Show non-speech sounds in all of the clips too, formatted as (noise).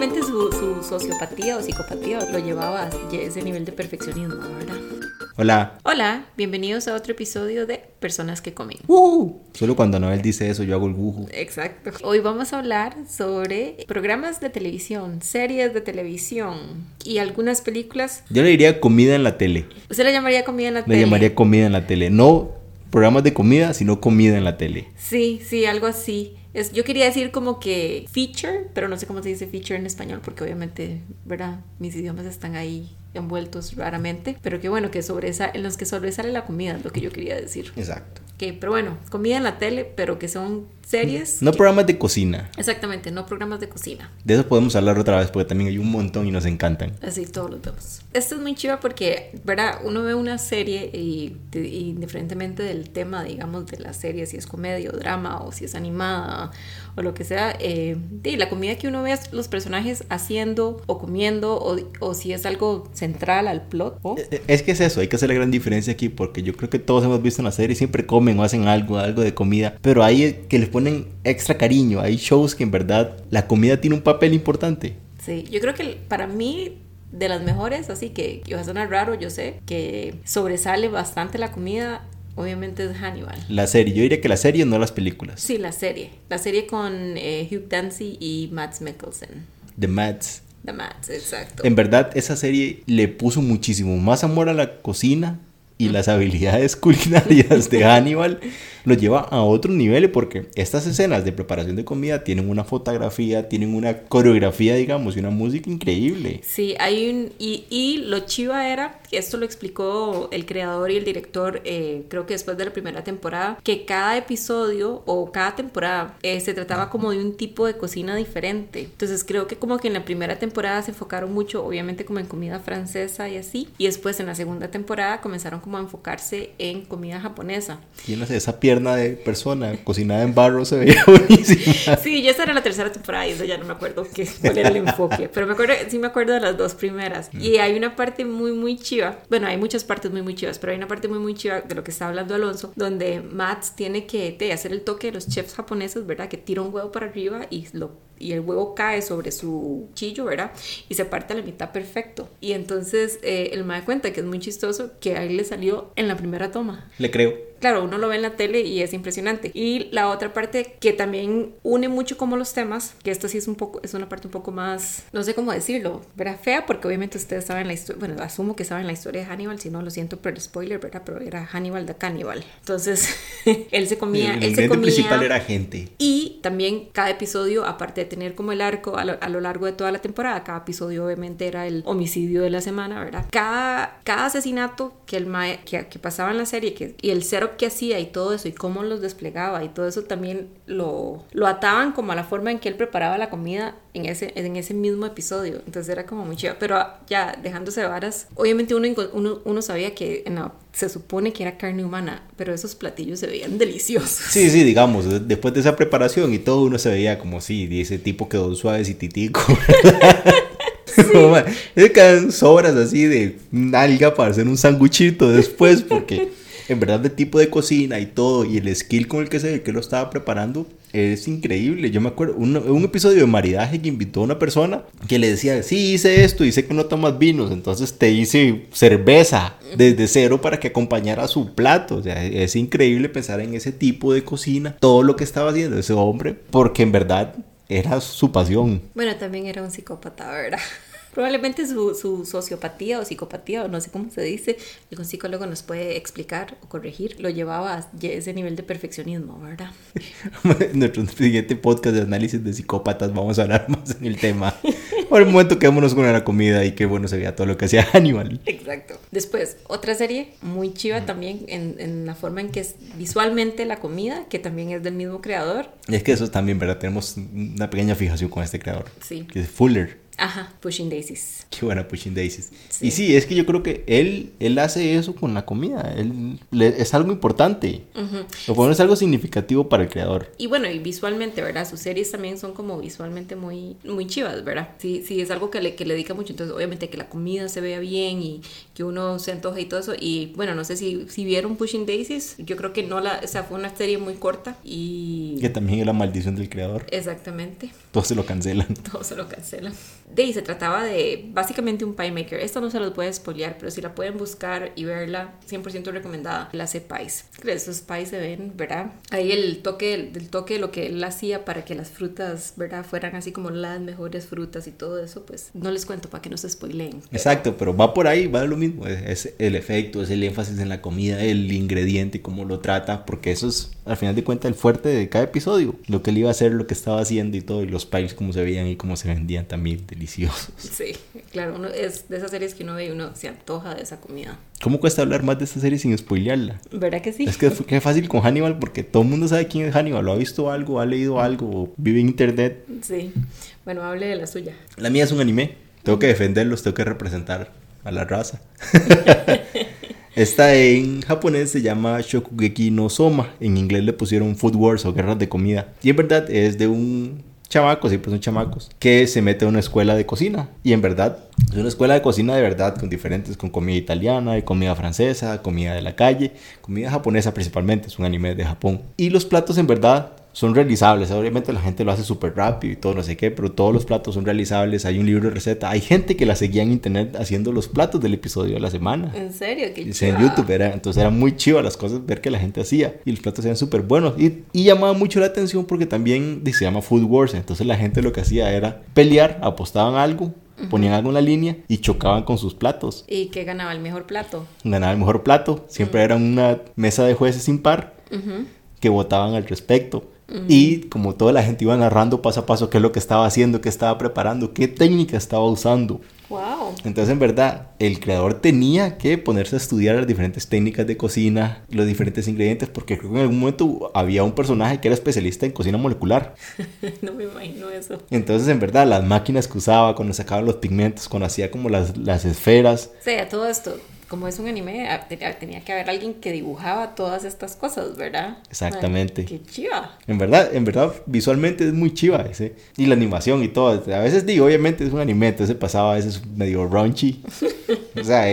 Probablemente su, su sociopatía o psicopatía lo llevaba a ese nivel de perfeccionismo, ¿verdad? Hola. Hola, bienvenidos a otro episodio de Personas que comen. ¡Uh! Solo cuando Noel dice eso yo hago el bujo. Exacto. Hoy vamos a hablar sobre programas de televisión, series de televisión y algunas películas. Yo le diría comida en la tele. ¿Usted le llamaría comida en la tele? Le llamaría comida en la tele. No programas de comida, sino comida en la tele. Sí, sí, algo así. Es, yo quería decir como que feature, pero no sé cómo se dice feature en español porque obviamente, ¿verdad? Mis idiomas están ahí envueltos raramente, pero que bueno, que sobresale, en los que sobresale la comida, es lo que yo quería decir. Exacto. Que, pero bueno, comida en la tele, pero que son series. No programas de cocina. Exactamente, no programas de cocina. De eso podemos hablar otra vez porque también hay un montón y nos encantan. Así todos los vemos. Esto es muy chiva porque, ¿verdad? Uno ve una serie y, indiferentemente del tema, digamos, de la serie, si es comedia o drama o si es animada o lo que sea, eh, la comida que uno ve los personajes haciendo o comiendo o, o si es algo central al plot. Eh, eh, es que es eso, hay que hacer la gran diferencia aquí porque yo creo que todos hemos visto en la serie, siempre comen o hacen algo, algo de comida, pero hay que les ponen extra cariño, hay shows que en verdad la comida tiene un papel importante. Sí, yo creo que para mí de las mejores, así que, que va a sonar raro, yo sé, que sobresale bastante la comida obviamente es Hannibal. La serie, yo diría que la serie, no las películas. Sí, la serie. La serie con eh, Hugh Dancy y Matt Mikkelsen. The Mads. The Mads, exacto. En verdad, esa serie le puso muchísimo más amor a la cocina y las habilidades culinarias de Hannibal lo lleva a otro nivel porque estas escenas de preparación de comida tienen una fotografía, tienen una coreografía, digamos, y una música increíble. Sí, hay un... Y, y lo chiva era, esto lo explicó el creador y el director, eh, creo que después de la primera temporada, que cada episodio o cada temporada eh, se trataba como de un tipo de cocina diferente. Entonces creo que como que en la primera temporada se enfocaron mucho, obviamente como en comida francesa y así, y después en la segunda temporada comenzaron como a enfocarse en comida japonesa. Y no sé, esa pierna de persona cocinada en barro se veía (laughs) buenísima. Sí, ya esa era la tercera temporada y eso ya no me acuerdo qué, cuál era el enfoque, pero me acuerdo, sí me acuerdo de las dos primeras. Y hay una parte muy, muy chiva, bueno, hay muchas partes muy, muy chivas, pero hay una parte muy, muy chiva de lo que está hablando Alonso, donde Matt tiene que hacer el toque de los chefs japoneses, ¿verdad? Que tira un huevo para arriba y lo y el huevo cae sobre su chillo, ¿verdad? Y se parte a la mitad perfecto. Y entonces eh, el me da cuenta que es muy chistoso que a él le salió en la primera toma. Le creo claro, uno lo ve en la tele y es impresionante. Y la otra parte que también une mucho como los temas, que esto sí es un poco, es una parte un poco más, no sé cómo decirlo, ¿verdad? Fea, porque obviamente ustedes saben la historia, bueno, asumo que saben la historia de Hannibal, si no lo siento por el spoiler, ¿verdad? Pero era Hannibal de Cannibal. Entonces, (laughs) él se comía, el, él se comía. principal era gente. Y también cada episodio, aparte de tener como el arco a lo, largo de toda la temporada, cada episodio obviamente era el homicidio de la semana, ¿verdad? Cada, cada asesinato que, el que, que pasaba en la serie que, y el cero que hacía y todo eso y cómo los desplegaba y todo eso también lo, lo ataban como a la forma en que él preparaba la comida en ese, en ese mismo episodio. Entonces era como muy chido. Pero ya dejándose varas, obviamente uno, uno, uno sabía que se supone que era carne humana, pero esos platillos se veían deliciosos. Sí, sí, digamos, después de esa preparación y todo uno se veía como si sí, ese tipo quedó suave y titico. (laughs) (laughs) Es que sobras así de alga para hacer un sanguchito después porque (laughs) en verdad de tipo de cocina y todo, y el skill con el que se que lo estaba preparando, es increíble. Yo me acuerdo, un, un, episodio de maridaje que invitó a una persona que le decía, sí, hice esto, sé que no tomas vinos, entonces te hice cerveza desde cero para que acompañara su plato. O sea, es increíble pensar en ese tipo de cocina, todo lo que estaba haciendo ese hombre, porque en verdad era su pasión. Bueno, también era un psicópata, ¿verdad? Probablemente su, su, sociopatía o psicopatía, o no sé cómo se dice, algún psicólogo nos puede explicar o corregir, lo llevaba a ese nivel de perfeccionismo, ¿verdad? en (laughs) nuestro siguiente podcast de análisis de psicópatas vamos a hablar más en el tema. Por el momento quedémonos con la comida y qué bueno se veía todo lo que hacía (laughs) Hannibal. Exacto. Después, otra serie muy chiva también en, en la forma en que es visualmente la comida, que también es del mismo creador. Y es que eso también, ¿verdad? Tenemos una pequeña fijación con este creador. Sí. Que es Fuller. Ajá, Pushing Daisies. (laughs) Qué buena Pushing Daisies. Y sí, es que yo creo que él, él hace eso con la comida. Él, es algo importante. O bueno, es algo significativo para el creador. Y bueno, y visualmente, ¿verdad? Sus series también son como visualmente muy, muy chivas, ¿verdad? Sí, sí, es algo que le, que le dedica mucho. Entonces, obviamente que la comida se vea bien y que uno se antoje y todo eso. Y bueno, no sé si, si vieron Pushing Daisies. Yo creo que no la, o sea, fue una serie muy corta y... Que también es la maldición del creador. Exactamente. Todos se lo cancelan. (laughs) Todos se lo cancelan. De ahí se trataba de básicamente un pie maker. Esto no se los puede spoilear, pero si la pueden buscar y verla, 100% recomendada. La hace pies. Esos pies se ven, ¿verdad? Ahí el toque del toque de lo que él hacía para que las frutas, ¿verdad? Fueran así como las mejores frutas y todo eso, pues no les cuento para que no se spoileen. Exacto, pero va por ahí, va lo mismo. Es el efecto, es el énfasis en la comida, el ingrediente, cómo lo trata, porque eso es al final de cuentas el fuerte de cada episodio. Lo que él iba a hacer, lo que estaba haciendo y todo, y los pies, cómo se veían y cómo se vendían también deliciosos. Sí, claro, uno es de esas series que uno ve y uno se antoja de esa comida. ¿Cómo cuesta hablar más de esta serie sin spoilearla? ¿Verdad que sí? Es que es fácil con Hannibal porque todo el mundo sabe quién es Hannibal, lo ha visto algo, ha leído algo, vive en internet. Sí, bueno, hable de la suya. La mía es un anime, tengo que defenderlos, tengo que representar a la raza. (laughs) Esta en japonés se llama Shokugeki no Soma. En inglés le pusieron Food Wars o Guerras de Comida. Y en verdad es de un chamaco, siempre son chamacos, que se mete a una escuela de cocina. Y en verdad es una escuela de cocina de verdad, con diferentes, con comida italiana, y comida francesa, comida de la calle, comida japonesa principalmente, es un anime de Japón. Y los platos en verdad son realizables. Obviamente la gente lo hace súper rápido y todo, no sé qué, pero todos los platos son realizables. Hay un libro de receta. Hay gente que la seguía en internet haciendo los platos del episodio de la semana. ¿En serio? Qué En YouTube era. Entonces era muy chido las cosas, ver que la gente hacía. Y los platos eran súper buenos. Y, y, llamaba mucho la atención porque también se llama Food Wars. Entonces la gente lo que hacía era pelear, apostaban algo. Ponían algo en la línea y chocaban con sus platos. ¿Y qué ganaba el mejor plato? Ganaba el mejor plato. Siempre era una mesa de jueces impar que votaban al respecto. Y como toda la gente iba narrando paso a paso qué es lo que estaba haciendo, qué estaba preparando, qué técnica estaba usando. Wow. Entonces, en verdad, el creador tenía que ponerse a estudiar las diferentes técnicas de cocina, los diferentes ingredientes, porque creo que en algún momento había un personaje que era especialista en cocina molecular. (laughs) no me imagino eso. Entonces, en verdad, las máquinas que usaba, cuando sacaba los pigmentos, cuando hacía como las, las esferas. O sea, todo esto como es un anime, tenía que haber alguien que dibujaba todas estas cosas, ¿verdad? Exactamente. qué chiva. En verdad, en verdad, visualmente es muy chiva ese. Y la animación y todo. A veces digo, obviamente es un anime, entonces pasaba a veces medio raunchy. o sea,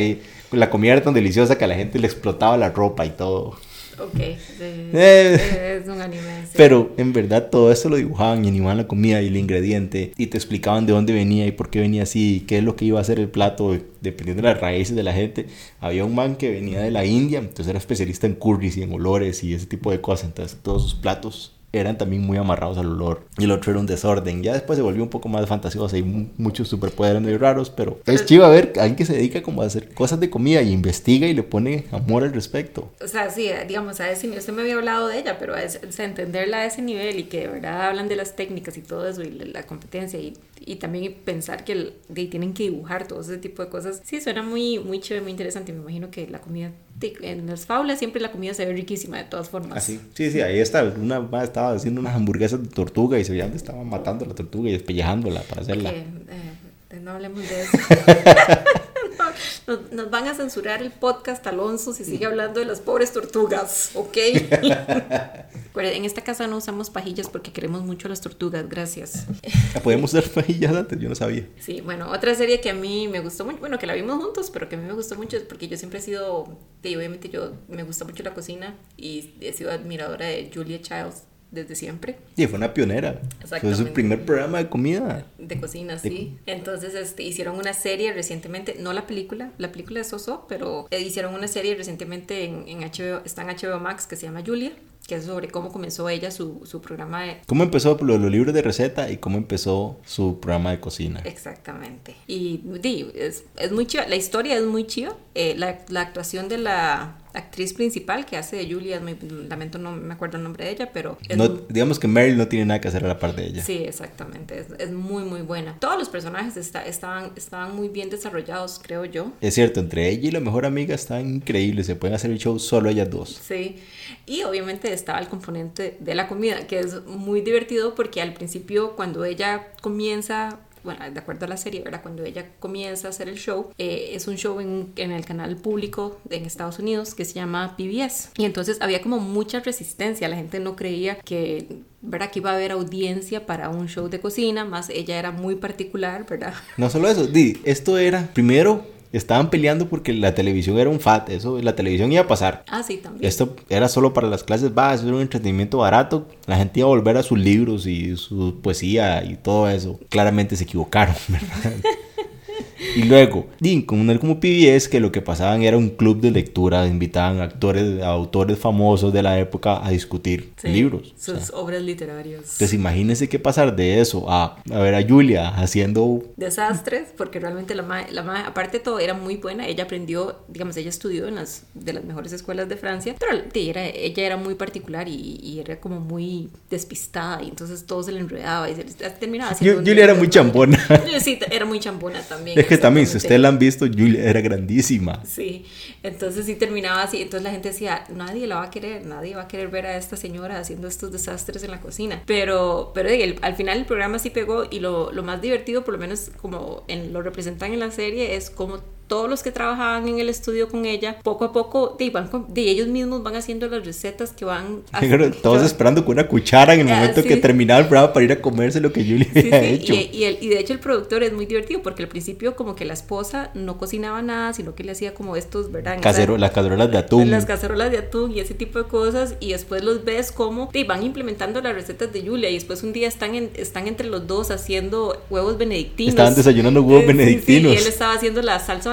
la comida era tan deliciosa que a la gente le explotaba la ropa y todo. Ok, (laughs) eh, es un anime. Pero en verdad todo eso lo dibujaban y animaban la comida y el ingrediente y te explicaban de dónde venía y por qué venía así y qué es lo que iba a hacer el plato dependiendo de las raíces de la gente. Había un man que venía de la India, entonces era especialista en curries y en olores y ese tipo de cosas, entonces todos sus platos eran también muy amarrados al olor. Y el otro era un desorden. Ya después se volvió un poco más fantasioso. y muchos superpoderes muy raros, pero es chido ver a alguien que se dedica como a hacer cosas de comida y investiga y le pone amor al respecto. O sea, sí, digamos, a ese usted me había hablado de ella, pero a entenderla a ese nivel y que de verdad hablan de las técnicas y todo eso y la competencia y, y también pensar que tienen que dibujar todo ese tipo de cosas. Sí, suena muy, muy chévere, muy interesante. Me imagino que la comida en las faulas siempre la comida se ve riquísima de todas formas. Así, ah, sí, sí, ahí está, una estaba haciendo unas hamburguesas de tortuga y se veía que estaba matando a la tortuga y despellejándola para hacerla. Eh, no hablemos de eso. (laughs) nos, van a censurar el podcast, Alonso, si sigue hablando de las pobres tortugas, ¿ok? (laughs) en esta casa no usamos pajillas porque queremos mucho las tortugas, gracias. Ah, ¿Podemos usar pajillas antes? Yo no sabía. Sí, bueno, otra serie que a mí me gustó mucho, bueno, que la vimos juntos, pero que a mí me gustó mucho es porque yo siempre he sido, obviamente yo me gusta mucho la cocina y he sido admiradora de Julia Childs desde siempre. Y fue una pionera. Fue su primer programa de comida. De cocina, sí. Entonces este, hicieron una serie recientemente, no la película, la película es Soso, pero eh, hicieron una serie recientemente en, en HBO, está en HBO Max que se llama Julia que es sobre cómo comenzó ella su, su programa de... Cómo empezó los, los, libros de receta y cómo empezó su programa de cocina. Exactamente. Y es, es muy chiva, la historia es muy chiva, eh, la, la, actuación de la actriz principal que hace de Julia, lamento no me acuerdo el nombre de ella, pero... No, digamos que Meryl no tiene nada que hacer a la parte de ella. Sí, exactamente, es, es muy muy buena. Todos los personajes está, estaban, estaban muy bien desarrollados, creo yo. Es cierto, entre ella y la mejor amiga están increíbles, se pueden hacer el show solo ellas dos. Sí, y obviamente estaba el componente de la comida, que es muy divertido porque al principio cuando ella comienza bueno, de acuerdo a la serie, ¿verdad? Cuando ella comienza a hacer el show, eh, es un show en, en, el canal público en Estados Unidos que se llama PBS. Y entonces había como mucha resistencia, la gente no creía que, ¿verdad? Que iba a haber audiencia para un show de cocina, más ella era muy particular, ¿verdad? No solo eso, di, esto era, primero, estaban peleando porque la televisión era un fat, eso, la televisión iba a pasar. Ah, sí, también. Esto era solo para las clases bajas, era un entretenimiento barato, la gente iba a volver a sus libros y su poesía y todo eso. Claramente se equivocaron, (laughs) ¿verdad? Y luego, con un como PBS, que lo que pasaban era un club de lectura, invitaban actores, autores famosos de la época a discutir Sí, libros. o Sus sea. obras literarias. Entonces imagínense qué pasar de eso a, a ver a Julia haciendo... desastres, porque realmente la mae, la mae, aparte de todo, era muy buena. Ella aprendió, digamos, ella estudió en las de las mejores escuelas de Francia, pero era, ella era muy particular y, y era como muy despistada, y entonces todo se le enredaba y se le terminaba haciendo. Un Julia era muy chambona. (laughs) Sí, era muy chambona también. Es que también, si ustedes la han visto, Julia era grandísima. Sí, entonces sí terminaba así. Entonces la gente decía, nadie la va a querer, nadie va a querer ver a esta señora haciendo estos desastres en la cocina. Pero, pero el- al final el programa sí pegó y lo, lo más divertido, por lo menos como en, lo representan en la serie, es como todos los que trabajaban en el estudio con ella, poco a poco, de, van de ellos mismos van haciendo las recetas que van (laughs) Todos esperando con una cuchara en el Ah, momento sí. que terminaba el programa para ir a comerse lo que Julia Sí, había sí, hecho. Y, y el- y de hecho el productor es muy divertido porque al principio como que la esposa no cocinaba nada, sino que le hacía como estos, ¿verdad? Las cacerolas de atún. las cacerolas de atún y ese tipo de cosas y después los ves como te van implementando las recetas de Julia y después un día están en- están entre los dos haciendo huevos benedictinos Estaban desayunando huevos Eh, benedictinos. y él estaba haciendo la salsa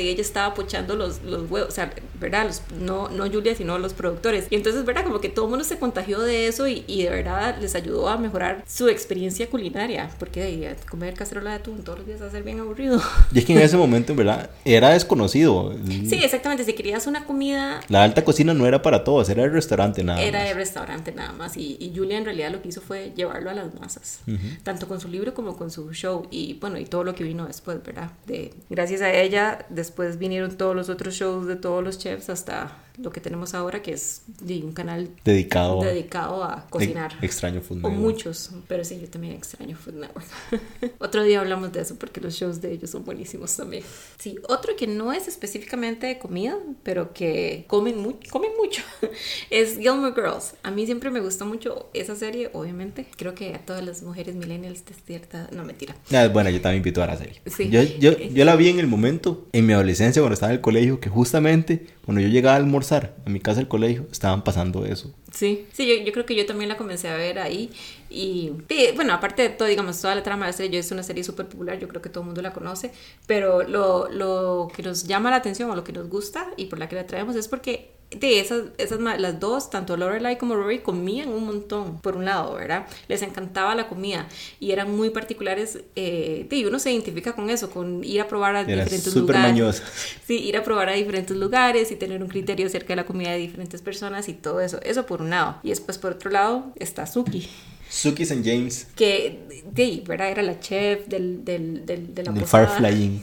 y ella estaba pochando los, los huevos o sea verdad Los- no no Julia sino los productores y entonces verdad como que todo el mundo se contagió de eso y, y de verdad les ayudó a mejorar su experiencia culinaria porque de, comer cacerola de atún todos los días va a ser bien aburrido Y es que en ese momento, en verdad, era desconocido. sí exactamente si querías una comida La alta cocina no era para todos, era el restaurante nada Era más. de restaurante nada más y, y Julia en realidad lo que hizo fue llevarlo a las masas, tanto con su libro como con su show y bueno, y todo lo que vino después, ¿verdad? De, gracias a ella después vinieron todos los otros shows de todos los chefs hasta lo que tenemos ahora que es un canal Dedicado, dedicado a cocinar. a extraño Food O Network. muchos, pero sí, yo también extraño Food Network. (laughs) otro día hablamos de eso porque los shows de ellos son buenísimos también. Sí, otro que no es específicamente de comida, pero que comen, mu comen mucho, (laughs) es Gilmore Girls. A mí siempre me gustó mucho esa serie, obviamente. Creo que a todas las mujeres millennials de cierta... No, mentira. Ah, bueno, yo también invito a la serie. Sí. Yo, yo, yo la vi en el momento, en mi adolescencia, cuando estaba en el colegio, que justamente cuando yo llegaba a almorzar a mi casa del colegio, estaban pasando eso. Sí, sí, yo, yo creo que yo también la comencé a ver ahí. Y sí, bueno, aparte de todo, digamos, toda la trama de la serie, yo es una serie súper popular, yo creo que todo el mundo la conoce, pero lo, lo que nos llama la atención o lo que nos gusta y por la que la traemos es porque de esas, esas las dos, tanto Lorelai como Rory, comían un montón, por un lado, ¿verdad? Les encantaba la comida y eran muy particulares, eh, y uno se identifica con eso, con ir a probar a Eran diferentes lugares. mañosas. Sí, ir a probar a diferentes lugares y tener un criterio acerca de la comida de diferentes personas y todo eso. Eso por un lado. Y después por otro lado está Suki, Suki and James, que de ¿verdad? Era la chef del, del, del, de la del posada. Farflying.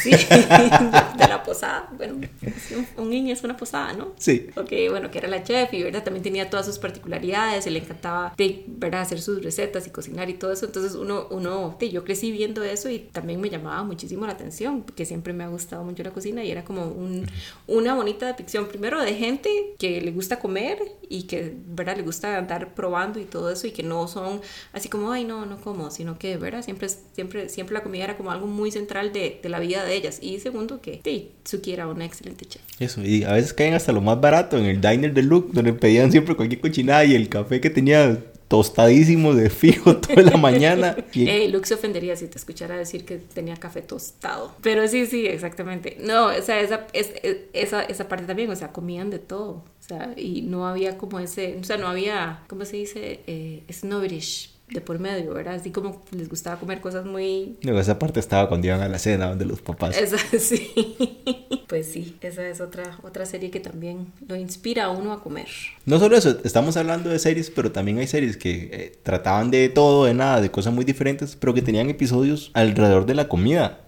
Sí, (laughs) de la posada. Bueno, un, niño es una posada, ¿no? Sí. Ok, bueno, que era la chef y verdad también tenía todas sus particularidades y le encantaba de, verdad hacer sus recetas y cocinar y todo eso. Entonces uno, uno, de, yo crecí viendo eso y también me llamaba muchísimo la atención porque siempre me ha gustado mucho la cocina y era como un, una bonita depiction primero de gente que le gusta comer y que, verdad, le gusta andar probando y todo eso y que no son así como, ay, no, no como, sino que, verdad, siempre, siempre, siempre la comida era como algo muy central de, de la vida de ellas. Y segundo, que sí, Suki era una excelente chef. Eso, y a veces caen hasta lo más barato en el diner de Luke, donde pedían siempre cualquier cochinada y el café que tenía tostadísimo de fijo (laughs) toda la mañana. (laughs) Y- Eh, Luke se ofendería si te escuchara decir que tenía café tostado. Pero sí, sí, exactamente. No, o sea, esa, es- es- esa, esa parte también, o sea, comían de todo. O sea, y no había como ese, o sea, no había, ¿cómo se dice? Eh, snobbish de por medio, ¿verdad? Así como les gustaba comer cosas muy... Luego esa parte estaba cuando iban a la cena donde los papás. Esa, (laughs) sí. Pues sí, esa es otra, otra serie que también lo inspira a uno a comer. No solo eso, estamos hablando de series, pero también hay series que eh, trataban de todo, de nada, de cosas muy diferentes, pero que tenían episodios alrededor de la comida.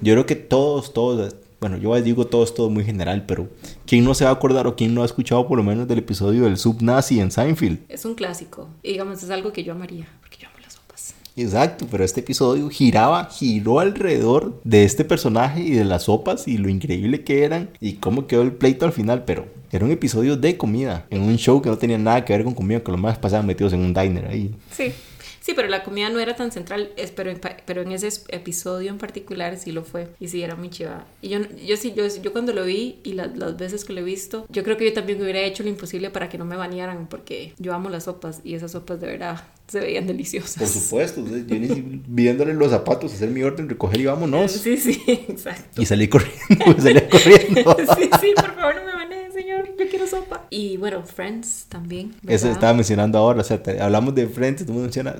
Yo creo que todos, todos, bueno, yo digo todos, todos muy general, pero ¿quién no se va a acordar o quién no ha escuchado por lo menos del episodio del sub nazi en Seinfeld? Es un clásico. Y digamos, es algo que yo amaría, porque yo amo las sopas. Exacto, pero este episodio giraba, giró alrededor de este personaje y de las sopas y lo increíble que eran y cómo quedó el pleito al final, pero era un episodio de comida, en un show que no tenía nada que ver con comida, que los más pasaban metidos en un diner ahí. Sí. Sí, pero la comida no era tan central, pero, en, pero en ese episodio en particular sí lo fue. Y sí, era muy chiva. Y yo, yo sí, yo, yo cuando lo vi y las veces que lo he visto, yo creo que yo también hubiera hecho lo imposible para que no me banearan, porque yo amo las sopas y esas sopas de verdad se veían deliciosas. Por supuesto, yo ni (laughs) viéndole los zapatos, hacer mi orden, recoger y vámonos. Sí, sí, (laughs) exacto. Y salí corriendo, (laughs) salí corriendo. sí, sí, por favor no me baneen, señor, yo quiero sopa. Y bueno, Friends también. Eso estaba mencionando ahora, o sea, hablamos de Friends, todo menciona,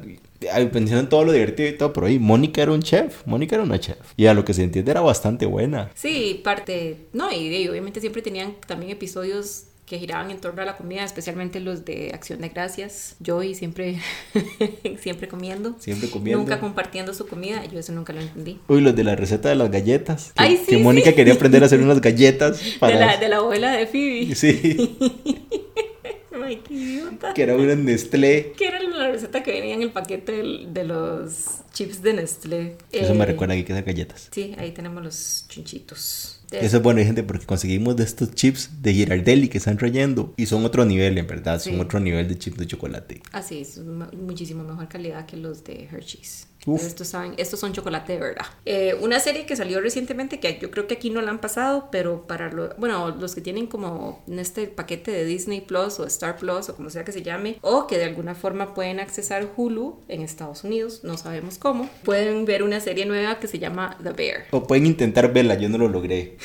mencionan todo lo divertido y todo, pero ahí Mónica era un chef, Mónica era una chef. Y a lo que se entiende era bastante buena. Sí, parte, no, y obviamente siempre tenían también episodios que giraban en torno a la comida, especialmente los de Acción de Gracias. Joey siempre, (laughs) siempre comiendo. Siempre comiendo. Nunca compartiendo su comida. Yo eso nunca lo entendí. Uy, los de la receta de las galletas. Que, Ay, sí, que Mónica quería aprender a hacer (laughs) unas galletas. Para... De, la, de la abuela de Phoebe. Sí. (laughs) Ay, qué idiota. Que era una Nestlé. Que era la receta que venía en el paquete de, de los chips de Nestlé. Eso eh, me recuerda que hay que hacer galletas. Sí, ahí tenemos los chunchitos. Eso es bueno, gente, porque conseguimos de estos chips de Girardelli que están trayendo y son otro nivel, en verdad, son otro nivel de chips de chocolate. Así es, muchísimo mejor calidad que los de Hershey's. Estos, saben, estos son chocolate de verdad. Eh, una serie que salió recientemente, que yo creo que aquí no la han pasado, pero para lo, bueno, los que tienen como en este paquete de Disney Plus o Star Plus o como sea que se llame, o que de alguna forma pueden accesar Hulu en Estados Unidos, no sabemos cómo, pueden ver una serie nueva que se llama The Bear. O pueden intentar verla, yo no lo logré.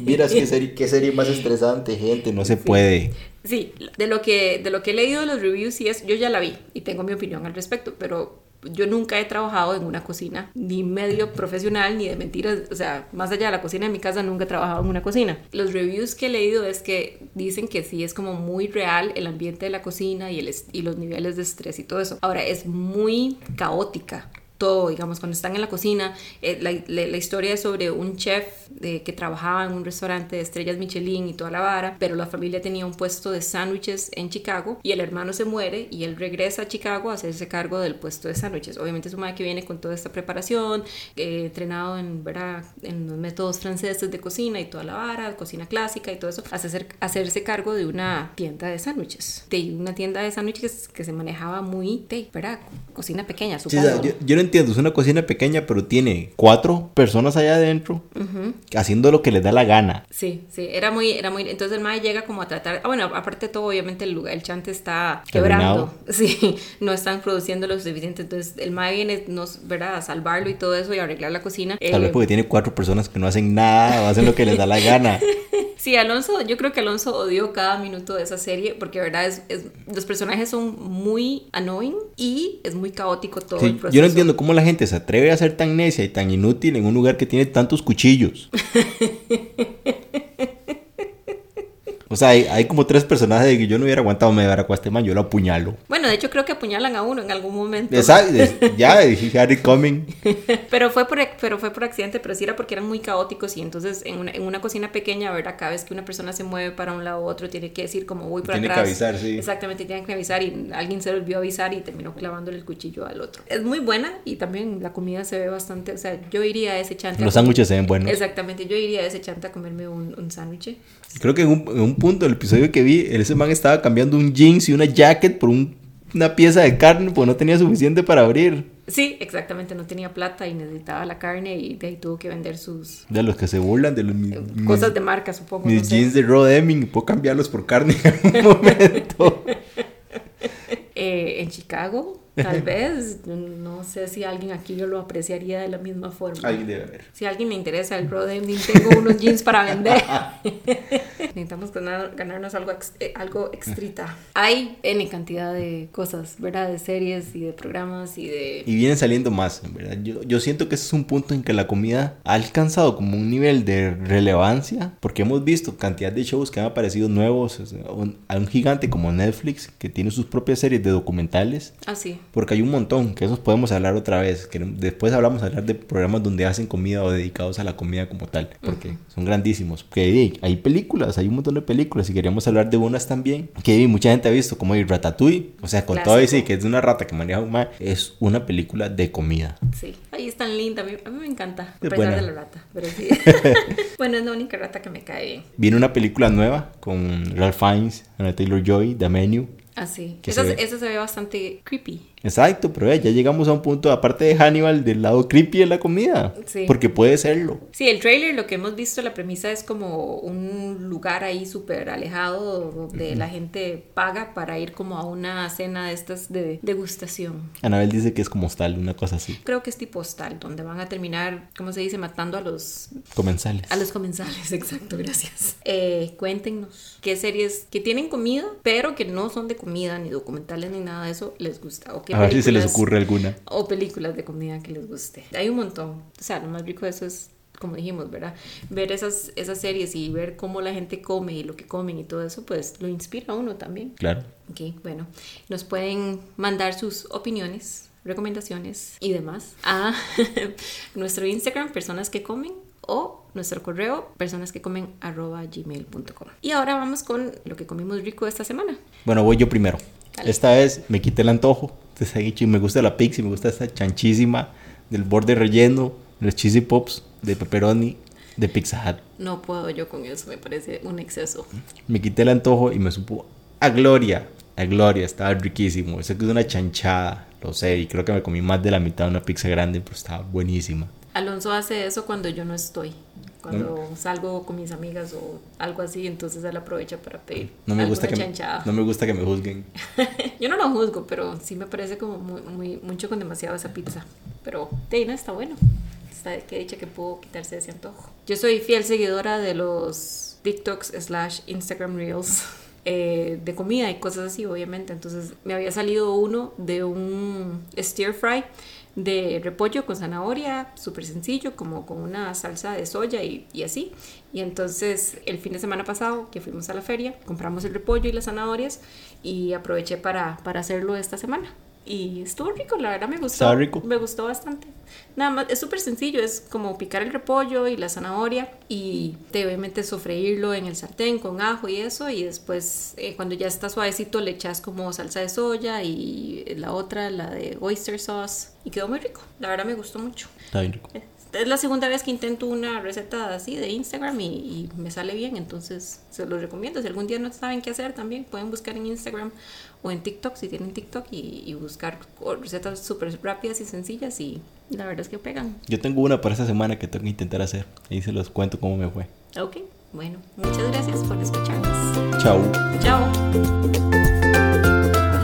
Miras qué serie, qué serie más estresante, gente, no se puede. Sí, de lo que de lo que he leído de los reviews y es, yo ya la vi y tengo mi opinión al respecto, pero yo nunca he trabajado en una cocina, ni medio profesional, ni de mentiras, o sea, más allá de la cocina de mi casa, nunca he trabajado en una cocina. Los reviews que he leído es que dicen que sí es como muy real el ambiente de la cocina y, el, y los niveles de estrés y todo eso. Ahora, es muy caótica todo, digamos, cuando están en la cocina. Eh, la, la, historia es sobre un chef de, que trabajaba en un restaurante de estrellas Michelin y toda la vara, pero la familia tenía un puesto de sándwiches en Chicago y el hermano se muere y él regresa a Chicago a hacerse cargo del puesto de sándwiches. Obviamente es un madre que viene con toda esta preparación, eh, entrenado en, ¿verdad? en los métodos franceses de cocina y toda la vara, cocina clásica y todo eso, hacer, hacerse cargo de una tienda de sándwiches. De una tienda de sándwiches que se manejaba muy, de, ¿verdad? Cocina pequeña, supongo. yo, yo no entiendo, es una cocina pequeña, pero tiene cuatro personas allá adentro haciendo lo que les da la gana. Sí, sí, era muy, era muy, entonces el mae llega como a tratar, ah, bueno, aparte de todo, obviamente el lugar, el chante está quebrando, (laughs) sí, no están produciendo lo suficiente, entonces el mae viene, nos, ¿verdad?, a salvarlo y todo eso y arreglar la cocina. Tal vez eh, porque tiene cuatro personas que no hacen nada o hacen lo que les da la gana. (laughs) Sí, Alonso, yo creo que Alonso odió cada minuto de esa serie porque, verdad, es, los personajes son muy annoying y es muy caótico todo el proceso. Yo no entiendo cómo la gente se atreve a ser tan necia y tan inútil en un lugar que tiene tantos cuchillos. (laughs) O sea, hay, como tres personajes de que yo no hubiera aguantado me a este man, yo lo apuñalo. Bueno, de hecho creo que apuñalan a uno en algún momento. Exacto, (laughs) ya Harry coming. (laughs) pero fue por pero fue por accidente, pero sí era porque eran muy caóticos y entonces en una, en una cocina pequeña, ¿verdad? Cada vez que una persona se mueve para un lado u otro tiene que decir como voy para tiene atrás. Tiene que avisar, sí. Exactamente, tienen que avisar y alguien se le olvidó avisar y terminó clavándole el cuchillo al otro. Es muy buena y también la comida se ve bastante, o sea, yo iría a ese chante. Los sándwiches se ven buenos. Exactamente, yo iría a ese chante a comerme un, un sándwich. Creo que en un, en un punto del episodio que vi, ese man estaba cambiando un jeans y una jacket por una pieza de carne porque no tenía suficiente para abrir. Sí, exactamente, no tenía plata y necesitaba la carne y de ahí tuvo que vender sus... De los que se burlan de los... Cosas de marca, supongo. Mis jeans de Rod Hemming, puedo cambiarlos por carne en algún (laughs) momento. (laughs) eh, en Chicago Tal (laughs) vez, no sé si alguien aquí yo lo apreciaría de la misma forma. Alguien debe haber. Si a alguien le interesa el Pro tengo unos jeans para vender. (laughs) Necesitamos ganarnos algo, eh, algo extrita. Hay N cantidad de cosas, ¿verdad? De series y de programas y de... Y vienen saliendo más, ¿verdad? Yo, yo siento que ese es un punto en que la comida ha alcanzado como un nivel de relevancia, porque hemos visto cantidad de shows que han aparecido nuevos, a un gigante como Netflix, que tiene sus propias series de documentales. Ah, sí porque hay un montón, que esos podemos hablar otra vez, que después hablamos hablar de programas donde hacen comida o dedicados a la comida como tal, porque son grandísimos. Que hay películas, hay un montón de películas y queríamos hablar de unas también que mucha gente ha visto, como el Ratatouille, o sea, con todo eso y que es una rata que maneja un mar, es una película de comida. Sí, ahí es tan linda, a mí, a mí me encanta, a Es pesar buena. de la rata, pero sí. (laughs) (laughs) bueno, es la única rata que me cae bien. Viene una película nueva con Ralph Fiennes, Anna Taylor-Joy, The Menu. Así. Que Esa, se ve- esa se ve bastante creepy. Exacto, pero ya llegamos a un punto, aparte de Hannibal, del lado creepy de la comida. Sí. Porque puede serlo. Sí, el trailer, lo que hemos visto, la premisa es como un lugar ahí súper alejado donde la gente paga para ir como a una cena de estas de degustación. Anabel dice que es como hostal, una cosa así. Creo que es tipo hostal, donde van a terminar, ¿cómo se dice? Matando a los Comensales. A los comensales, (laughs) exacto, gracias. Eh, cuéntenos qué series que tienen comida, pero que no son de comida, ni documentales, ni nada de eso, les gusta. O qué A ver si se les ocurre alguna. O películas de comida que les guste. Hay un montón. O sea, lo más rico de eso es, como dijimos, ¿verdad? Ver esas, esas series y ver cómo la gente come y lo que comen y todo eso, pues lo inspira a uno también. Claro. Ok, bueno, nos pueden mandar sus opiniones, recomendaciones y demás a (laughs) nuestro Instagram, personas que comen, o nuestro correo, personas que comen arroba gmail.com. Y ahora vamos con lo que comimos rico esta semana. Bueno, voy yo primero. Dale. Esta vez me quité el antojo. Entonces, he dicho, y me gusta la pizza y me gusta esta chanchísima del borde relleno, los cheesy pops de pepperoni de Pizza Hut. No puedo yo con eso, me parece un exceso. Me quité el antojo y me supo a gloria. A gloria, estaba riquísimo. Sé que es una chanchada, lo sé, y creo que me comí más de la mitad de una pizza grande, pero estaba buenísima. Alonso hace eso cuando yo no estoy. Cuando salgo con mis amigas o algo así, entonces él aprovecha para pedir. No me, gusta que me, no me gusta que me juzguen. (laughs) Yo no lo juzgo, pero sí me parece como muy, muy- mucho con demasiado esa pizza. Pero no está bueno. Está que dicha que puedo quitarse ese antojo. Yo soy fiel seguidora de los TikToks slash Instagram Reels. (laughs) eh, de comida y cosas así, obviamente. Entonces me había salido uno de un stir fry de repollo con zanahoria, súper sencillo, como con una salsa de soya y, y así. Y entonces el fin de semana pasado que fuimos a la feria, compramos el repollo y las zanahorias y aproveché para, para hacerlo esta semana. Y estuvo rico, la verdad me gustó. Estaba rico. Me gustó bastante. Nada más, es súper sencillo, es como picar el repollo y la zanahoria y te obviamente sofreírlo en el sartén con ajo y eso y después eh, cuando ya está suavecito le echas como salsa de soya y la otra, la de oyster sauce y quedó muy rico. La verdad me gustó mucho. Está bien rico. Es la segunda vez que intento una receta así de Instagram y, y me sale bien, entonces se los recomiendo. Si algún día no saben qué hacer, también pueden buscar en Instagram o en TikTok, si tienen TikTok, y, y buscar recetas súper rápidas y sencillas y la verdad es que pegan. Yo tengo una para esta semana que tengo que intentar hacer. Ahí se los cuento cómo me fue. Ok, bueno, muchas gracias por escucharnos. Chao. Chao.